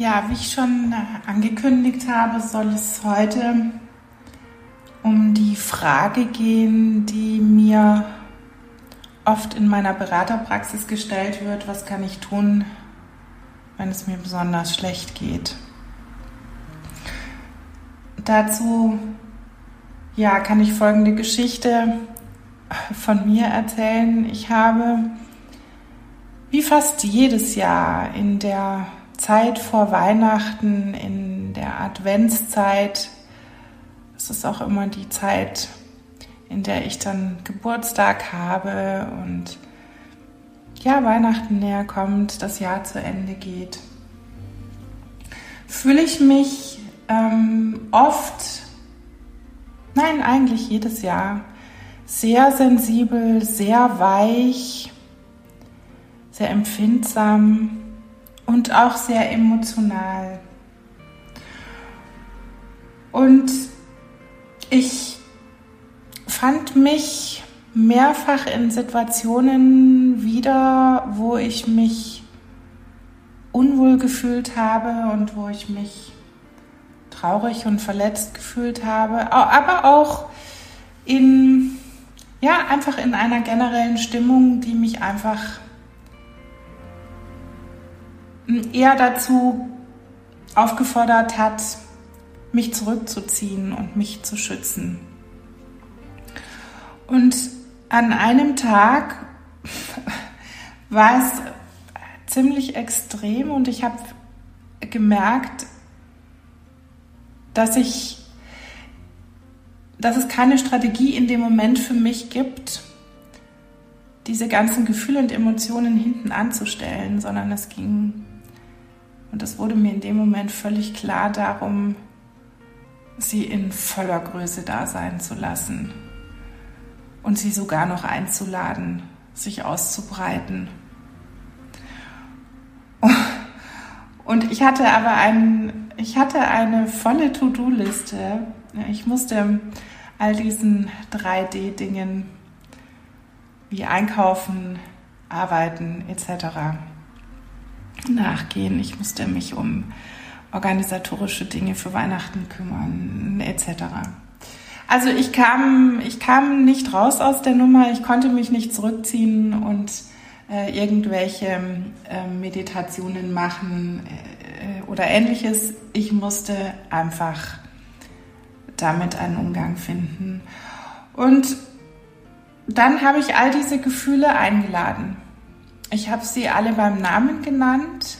Ja, wie ich schon angekündigt habe, soll es heute um die Frage gehen, die mir oft in meiner Beraterpraxis gestellt wird, was kann ich tun, wenn es mir besonders schlecht geht. Dazu ja, kann ich folgende Geschichte von mir erzählen. Ich habe wie fast jedes Jahr in der Zeit vor Weihnachten, in der Adventszeit, das ist auch immer die Zeit, in der ich dann Geburtstag habe und ja, Weihnachten näher kommt, das Jahr zu Ende geht, fühle ich mich ähm, oft, nein, eigentlich jedes Jahr, sehr sensibel, sehr weich, sehr empfindsam und auch sehr emotional. Und ich fand mich mehrfach in Situationen wieder, wo ich mich unwohl gefühlt habe und wo ich mich traurig und verletzt gefühlt habe, aber auch in, ja, einfach in einer generellen Stimmung, die mich einfach eher dazu aufgefordert hat, mich zurückzuziehen und mich zu schützen. Und an einem Tag war es ziemlich extrem und ich habe gemerkt, dass ich, dass es keine Strategie in dem Moment für mich gibt, diese ganzen Gefühle und Emotionen hinten anzustellen, sondern es ging und es wurde mir in dem Moment völlig klar darum, sie in voller Größe da sein zu lassen und sie sogar noch einzuladen, sich auszubreiten. Und ich hatte aber ein, ich hatte eine volle To-Do-Liste. Ich musste all diesen 3D-Dingen wie einkaufen, arbeiten etc nachgehen. Ich musste mich um organisatorische Dinge für Weihnachten kümmern, etc. Also ich kam, ich kam nicht raus aus der Nummer, ich konnte mich nicht zurückziehen und äh, irgendwelche äh, Meditationen machen äh, oder ähnliches. Ich musste einfach damit einen Umgang finden. Und dann habe ich all diese Gefühle eingeladen. Ich habe sie alle beim Namen genannt.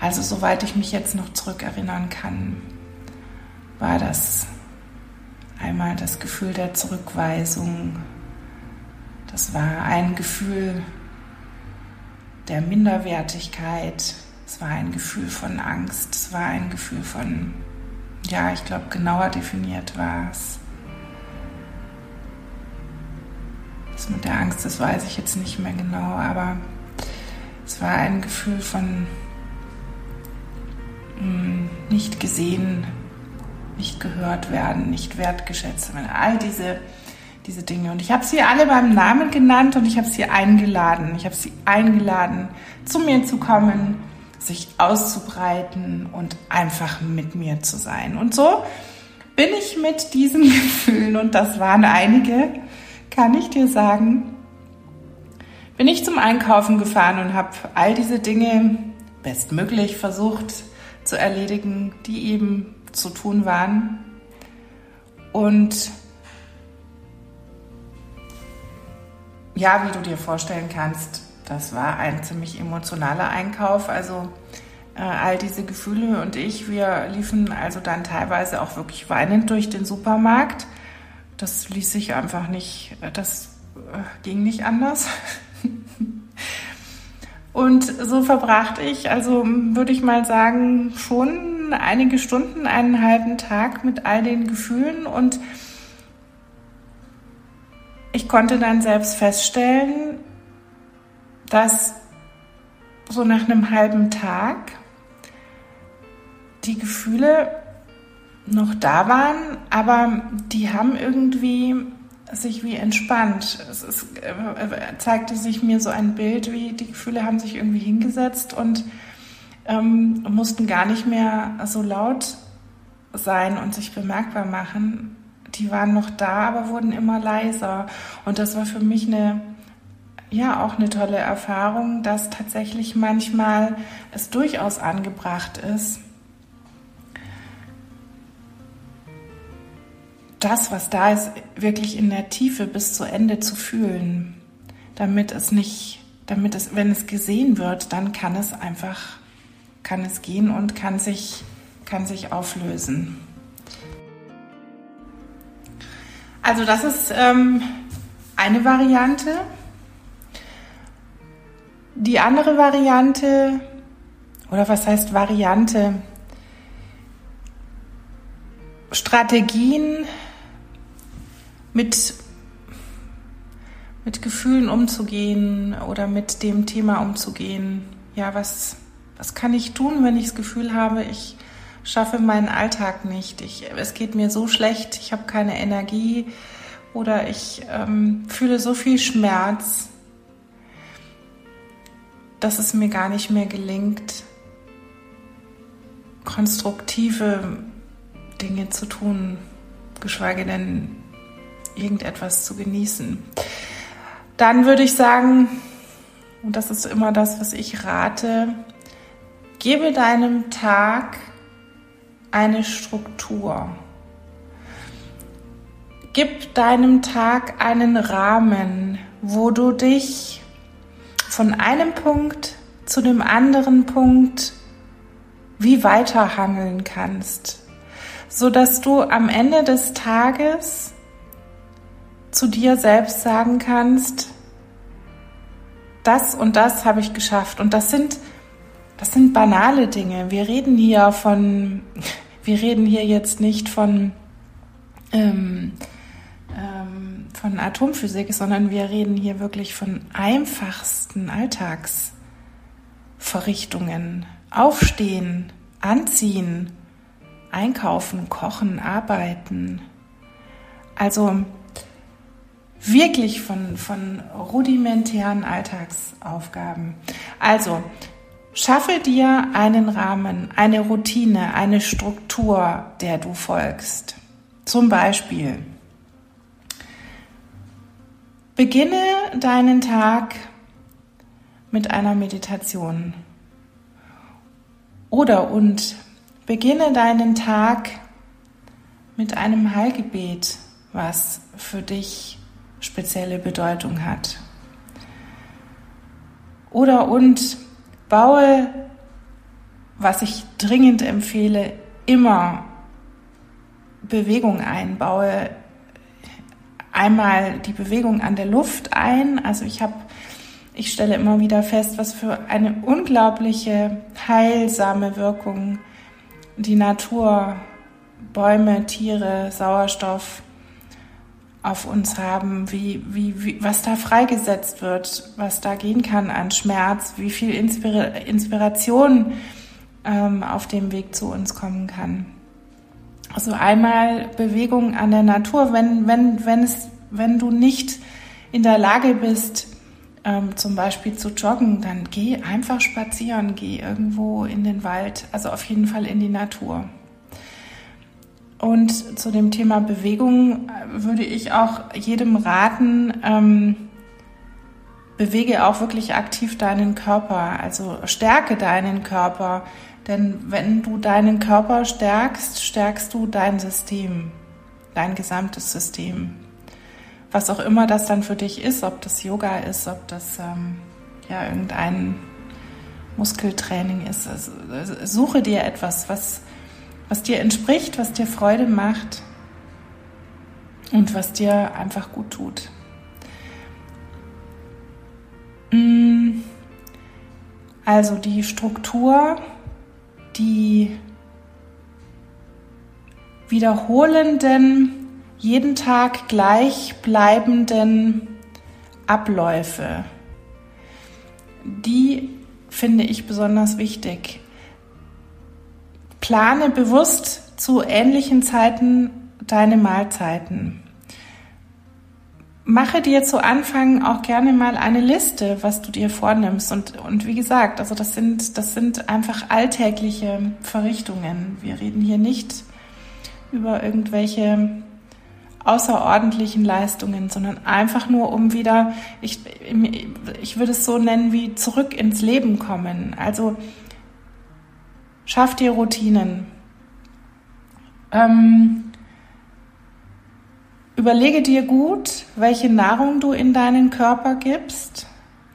Also soweit ich mich jetzt noch zurückerinnern kann, war das einmal das Gefühl der Zurückweisung. Das war ein Gefühl der Minderwertigkeit. Es war ein Gefühl von Angst. Es war ein Gefühl von, ja, ich glaube, genauer definiert war es Das mit der Angst, das weiß ich jetzt nicht mehr genau, aber es war ein Gefühl von mh, hm, nicht gesehen, nicht gehört werden, nicht wertgeschätzt werden. All diese, diese Dinge. Und ich habe sie alle beim Namen genannt und ich habe sie eingeladen. Ich habe sie eingeladen, zu mir zu kommen, sich auszubreiten und einfach mit mir zu sein. Und so bin ich mit diesen Gefühlen, und das waren einige, kann ich dir sagen, bin ich zum Einkaufen gefahren und habe all diese Dinge bestmöglich versucht zu erledigen, die eben zu tun waren. Und ja, wie du dir vorstellen kannst, das war ein ziemlich emotionaler Einkauf. Also äh, all diese Gefühle und ich, wir liefen also dann teilweise auch wirklich weinend durch den Supermarkt das ließ sich einfach nicht, das äh, ging nicht anders. Und so verbrachte ich, also würde ich mal sagen, schon einige Stunden, einen halben Tag mit all den Gefühlen und ich konnte dann selbst feststellen, dass so nach einem halben Tag die Gefühle noch da waren, aber die haben irgendwie sich wie entspannt. Es ist, äh, zeigte sich mir so ein Bild, wie die Gefühle haben sich irgendwie hingesetzt und ähm, mussten gar nicht mehr so laut sein und sich bemerkbar machen. Die waren noch da, aber wurden immer leiser. Und das war für mich eine, ja, auch eine tolle Erfahrung, dass tatsächlich manchmal es durchaus angebracht ist, das, was da ist, wirklich in der Tiefe bis zu Ende zu fühlen, damit es nicht, damit es, wenn es gesehen wird, dann kann es einfach, kann es gehen und kann sich, kann sich auflösen. Also das ist ähm, eine Variante. Die andere Variante, oder was heißt Variante? Strategien mit, mit Gefühlen umzugehen oder mit dem Thema umzugehen. Ja, was, was kann ich tun, wenn ich das Gefühl habe, ich schaffe meinen Alltag nicht, ich, es geht mir so schlecht, ich habe keine Energie oder ich ähm, fühle so viel Schmerz, dass es mir gar nicht mehr gelingt, konstruktive Dinge zu tun, geschweige denn irgendetwas zu genießen. Dann würde ich sagen, und das ist immer das, was ich rate, gebe deinem Tag eine Struktur. Gib deinem Tag einen Rahmen, wo du dich von einem Punkt zu dem anderen Punkt wie weiterhangeln kannst, so dass du am Ende des Tages zu dir selbst sagen kannst, das und das habe ich geschafft. Und das sind, das sind banale Dinge. Wir reden hier von, wir reden hier jetzt nicht von, ähm, ähm, von Atomphysik, sondern wir reden hier wirklich von einfachsten Alltagsverrichtungen. Aufstehen, anziehen, einkaufen, kochen, arbeiten. Also wirklich von, von rudimentären Alltagsaufgaben. Also, schaffe dir einen Rahmen, eine Routine, eine Struktur, der du folgst. Zum Beispiel, beginne deinen Tag mit einer Meditation. Oder und beginne deinen Tag mit einem Heilgebet, was für dich spezielle Bedeutung hat. Oder und baue, was ich dringend empfehle, immer Bewegung ein. Baue einmal die Bewegung an der Luft ein. Also ich habe, ich stelle immer wieder fest, was für eine unglaubliche heilsame Wirkung die Natur, Bäume, Tiere, Sauerstoff auf uns haben, wie, wie, wie, was da freigesetzt wird, was da gehen kann an Schmerz, wie viel Inspira Inspiration ähm, auf dem Weg zu uns kommen kann. Also einmal Bewegung an der Natur, wenn, wenn, wenn, es, wenn du nicht in der Lage bist, ähm, zum Beispiel zu joggen, dann geh einfach spazieren, geh irgendwo in den Wald, also auf jeden Fall in die Natur. Und zu dem Thema Bewegung würde ich auch jedem raten, ähm, bewege auch wirklich aktiv deinen Körper, also stärke deinen Körper. Denn wenn du deinen Körper stärkst, stärkst du dein System, dein gesamtes System. Was auch immer das dann für dich ist, ob das Yoga ist, ob das ähm, ja irgendein Muskeltraining ist. Also, also suche dir etwas, was was dir entspricht, was dir Freude macht und was dir einfach gut tut. Mm. Also die Struktur, die wiederholenden, jeden Tag gleichbleibenden Abläufe, die finde ich besonders wichtig. Plane bewusst zu ähnlichen Zeiten deine Mahlzeiten. mache dir zu Anfang auch gerne mal eine Liste, was du dir vornimmst. Und, und wie gesagt, also das sind, das sind einfach alltägliche Verrichtungen. Wir reden hier nicht über irgendwelche außerordentlichen Leistungen, sondern einfach nur um wieder, ich, ich würde es so nennen, wie zurück ins Leben kommen. Also schaff dir Routinen. Ähm, überlege dir gut, welche Nahrung du in deinen Körper gibst,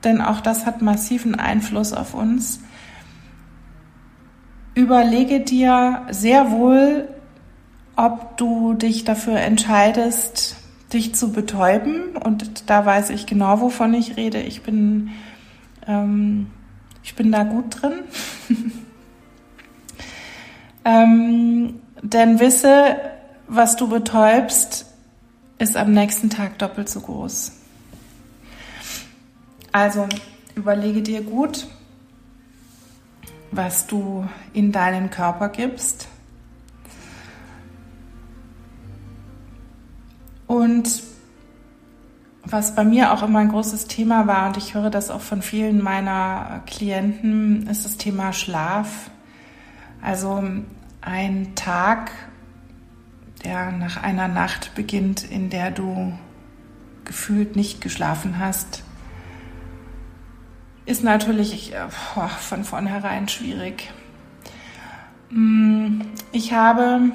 denn auch das hat massiven Einfluss auf uns. Überlege dir sehr wohl, ob du dich dafür entscheidest, dich zu betäuben. Und da weiß ich genau, wovon ich rede. Ich bin, ähm, ich bin da gut drin. ähm, denn wisse, was du betäubst, ist am nächsten Tag doppelt so groß. Also überlege dir gut, was du in deinen Körper gibst Und was bei mir auch immer ein großes Thema war, und ich höre das auch von vielen meiner Klienten, ist das Thema Schlaf. Also ein Tag, der nach einer Nacht beginnt, in der du gefühlt nicht geschlafen hast, ist natürlich boah, von vornherein schwierig. Mm, ich habe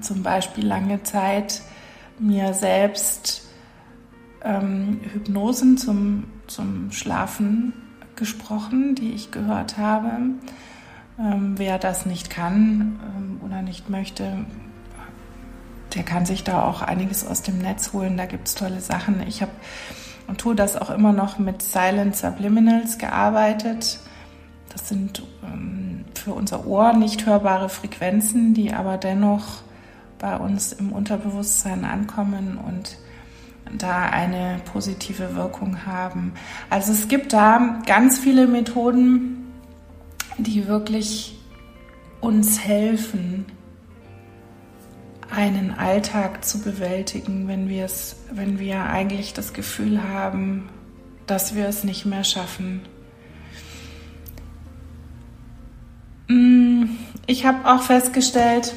zum Beispiel lange Zeit mir selbst ähm, Hypnosen zum, zum Schlafen gesprochen, die ich gehört habe. Ähm, wer das nicht kann ähm, oder nicht möchte, der kann sich da auch einiges aus dem Netz holen. Da gibt es tolle Sachen. Ich habe und tue das auch immer noch mit Silent Subliminals gearbeitet. Das sind ähm, für unser Ohr nicht hörbare Frequenzen, die aber dennoch bei uns im Unterbewusstsein ankommen und da eine positive Wirkung haben. Also es gibt da ganz viele Methoden, die wirklich uns helfen, einen Alltag zu bewältigen, wenn wir es, wenn wir eigentlich das Gefühl haben, dass wir es nicht mehr schaffen. Mm, ich habe auch festgestellt,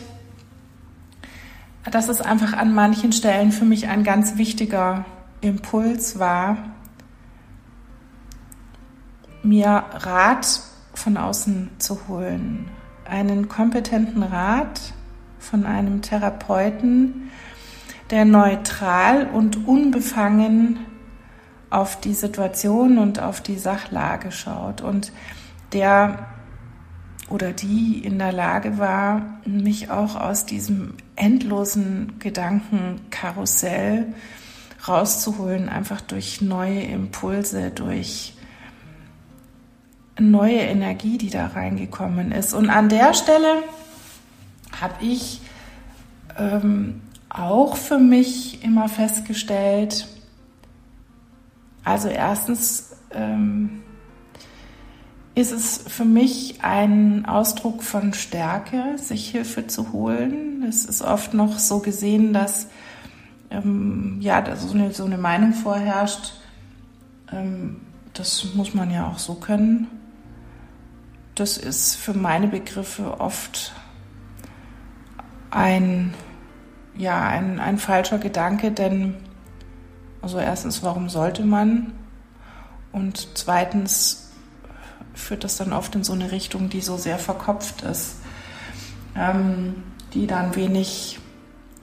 dass es einfach an manchen Stellen für mich ein ganz wichtiger Impuls war, mir Rat von außen zu holen. Einen kompetenten Rat von einem Therapeuten, der neutral und unbefangen auf die Situation und auf die Sachlage schaut und der oder die in der Lage war, mich auch aus diesem endlosen Gedankenkarussell rauszuholen, einfach durch neue Impulse, durch neue Energie, die da reingekommen ist. Und an der Stelle habe ich ähm, auch für mich immer festgestellt, also erstens, ähm, ist es für mich ein Ausdruck von Stärke, sich Hilfe zu holen. Es ist oft noch so gesehen, dass ähm, ja, so eine, so eine Meinung vorherrscht, ähm, das muss man ja auch so können. Das ist für meine Begriffe oft ein, ja, ein, ein falscher Gedanke, denn also erstens, warum sollte man? Und zweitens, führt das dann oft in so eine Richtung, die so sehr verkopft ist, ähm, die dann wenig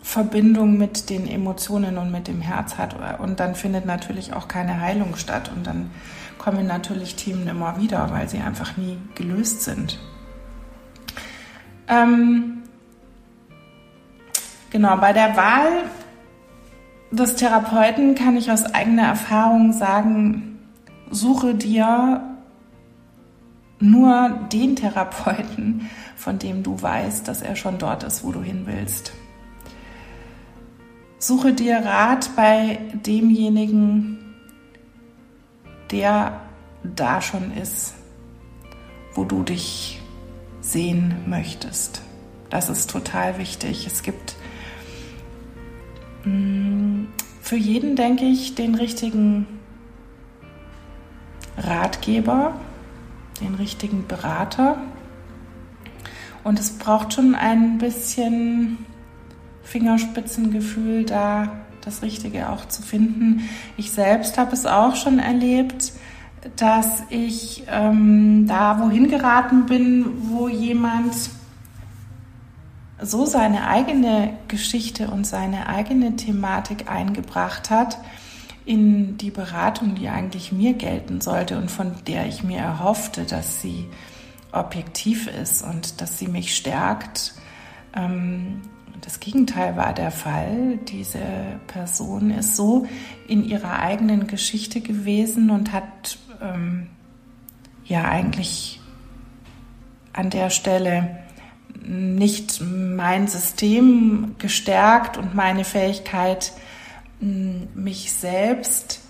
Verbindung mit den Emotionen und mit dem Herz hat. Und dann findet natürlich auch keine Heilung statt. Und dann kommen natürlich Themen immer wieder, weil sie einfach nie gelöst sind. Ähm, genau, bei der Wahl des Therapeuten kann ich aus eigener Erfahrung sagen, suche dir nur den Therapeuten, von dem du weißt, dass er schon dort ist, wo du hin willst. Suche dir Rat bei demjenigen, der da schon ist, wo du dich sehen möchtest. Das ist total wichtig. Es gibt mm, für jeden, denke ich, den richtigen Ratgeber, den richtigen Berater. Und es braucht schon ein bisschen Fingerspitzengefühl, da das Richtige auch zu finden. Ich selbst habe es auch schon erlebt, dass ich ähm, da wohin geraten bin, wo jemand so seine eigene Geschichte und seine eigene Thematik eingebracht hat in die Beratung, die eigentlich mir gelten sollte und von der ich mir erhoffte, dass sie objektiv ist und dass sie mich stärkt. Ähm, das Gegenteil war der Fall. Diese Person ist so in ihrer eigenen Geschichte gewesen und hat ähm, ja eigentlich an der Stelle nicht mein System gestärkt und meine Fähigkeit, mich selbst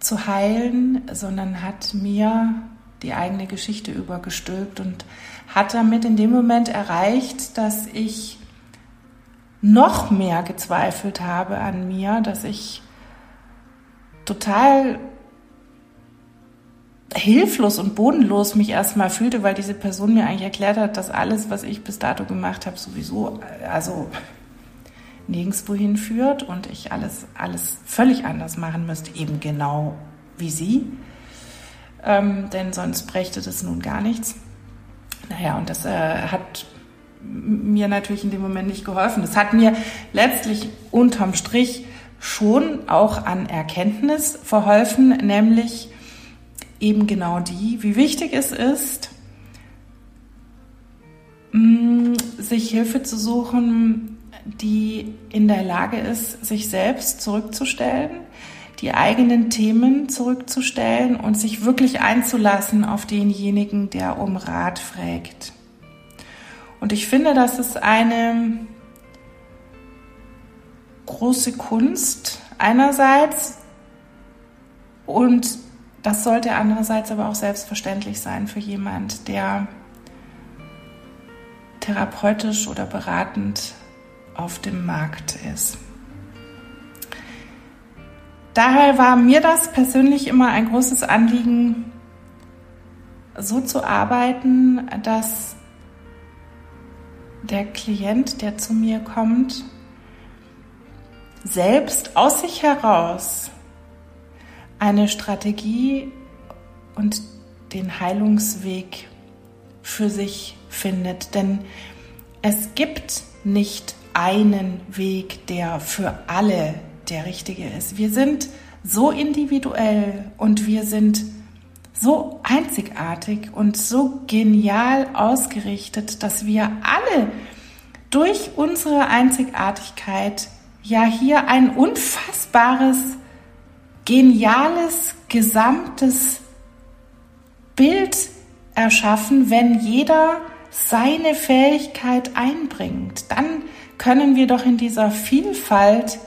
zu heilen, sondern hat mir die eigene Geschichte übergestülpt und hat damit in dem Moment erreicht, dass ich noch mehr gezweifelt habe an mir, dass ich total hilflos und bodenlos mich erstmal fühlte, weil diese Person mir eigentlich erklärt hat, dass alles, was ich bis dato gemacht habe, sowieso also nirgendwo hinführt und ich alles, alles völlig anders machen müsste, eben genau wie sie. Ähm, denn sonst brächte das nun gar nichts. Naja, und das äh, hat mir natürlich in dem Moment nicht geholfen. Das hat mir letztlich unterm Strich schon auch an Erkenntnis verholfen, nämlich eben genau die, wie wichtig es ist, mm, sich Hilfe zu suchen, die in der Lage ist, sich selbst zurückzustellen, die eigenen Themen zurückzustellen und sich wirklich einzulassen auf denjenigen, der um Rat fragt. Und ich finde, das ist eine große Kunst einerseits und das sollte andererseits aber auch selbstverständlich sein für jemand, der therapeutisch oder beratend auf dem Markt ist. Daher war mir das persönlich immer ein großes Anliegen, so zu arbeiten, dass der Klient, der zu mir kommt, selbst aus sich heraus eine Strategie und den Heilungsweg für sich findet. Denn es gibt nicht einen Weg, der für alle der richtige ist. Wir sind so individuell und wir sind so einzigartig und so genial ausgerichtet, dass wir alle durch unsere Einzigartigkeit ja hier ein unfassbares, geniales, gesamtes Bild erschaffen, wenn jeder seine Fähigkeit einbringt. Dann können wir doch in dieser Vielfalt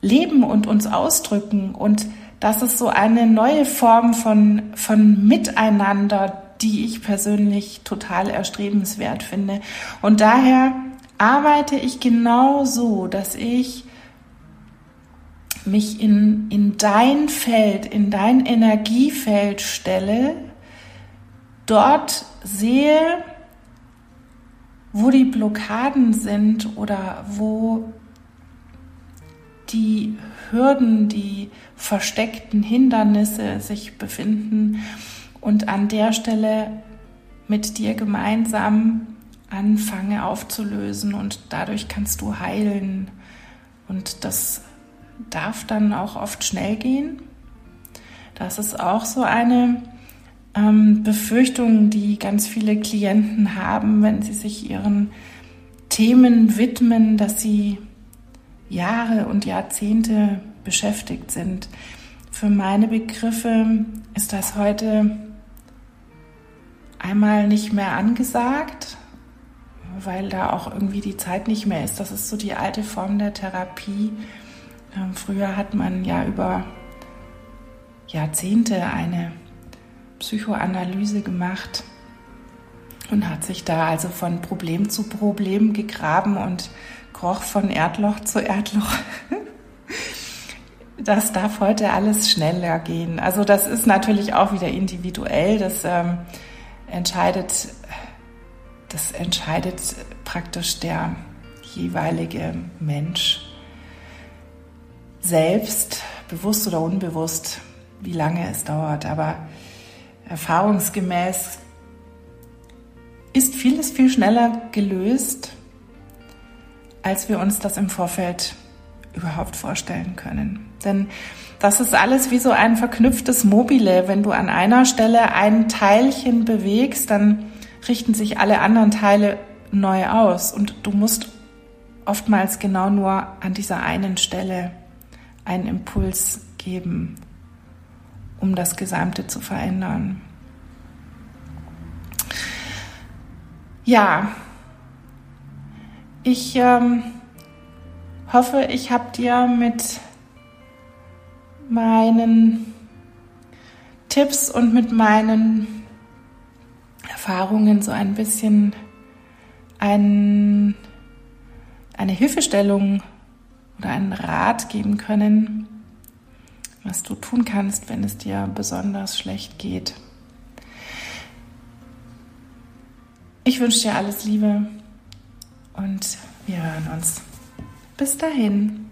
leben und uns ausdrücken. Und das ist so eine neue Form von, von Miteinander, die ich persönlich total erstrebenswert finde. Und daher arbeite ich genau so, dass ich mich in, in dein Feld, in dein Energiefeld stelle, dort sehe, wo die Blockaden sind oder wo die Hürden, die versteckten Hindernisse sich befinden und an der Stelle mit dir gemeinsam anfange aufzulösen und dadurch kannst du heilen. Und das darf dann auch oft schnell gehen. Das ist auch so eine ähm, Befürchtung, die ganz viele Klienten haben, wenn sie sich ihren Themen widmen, dass sie Jahre und Jahrzehnte beschäftigt sind. Für meine Begriffe ist das heute einmal nicht mehr angesagt, weil da auch irgendwie die Zeit nicht mehr ist. Das ist so die alte Form der Therapie. Ähm, früher hat man ja über Jahrzehnte eine Psychoanalyse gemacht und hat sich da also von Problem zu Problem gegraben und kroch von Erdloch zu Erdloch. das darf heute alles schneller gehen. Also das ist natürlich auch wieder individuell. Das ähm, entscheidet, das entscheidet praktisch der jeweilige Mensch selbst, bewusst oder unbewusst, wie lange es dauert. Aber erfahrungsgemäß ist vieles viel schneller gelöst, als wir uns das im Vorfeld überhaupt vorstellen können. Denn das ist alles wie so ein verknüpftes Mobile. Wenn du an einer Stelle ein Teilchen bewegst, dann richten sich alle anderen Teile neu aus und du musst oftmals genau nur an dieser einen Stelle einen Impuls geben, um das Gesamte zu verändern. Ja, ich ähm, hoffe, ich habe dir mit meinen Tipps und mit meinen Erfahrungen so ein bisschen ein, eine Hilfestellung oder einen Rat geben können, was du tun kannst, wenn es dir besonders schlecht geht. Ich wünsche dir alles Liebe und wir hören uns. Bis dahin.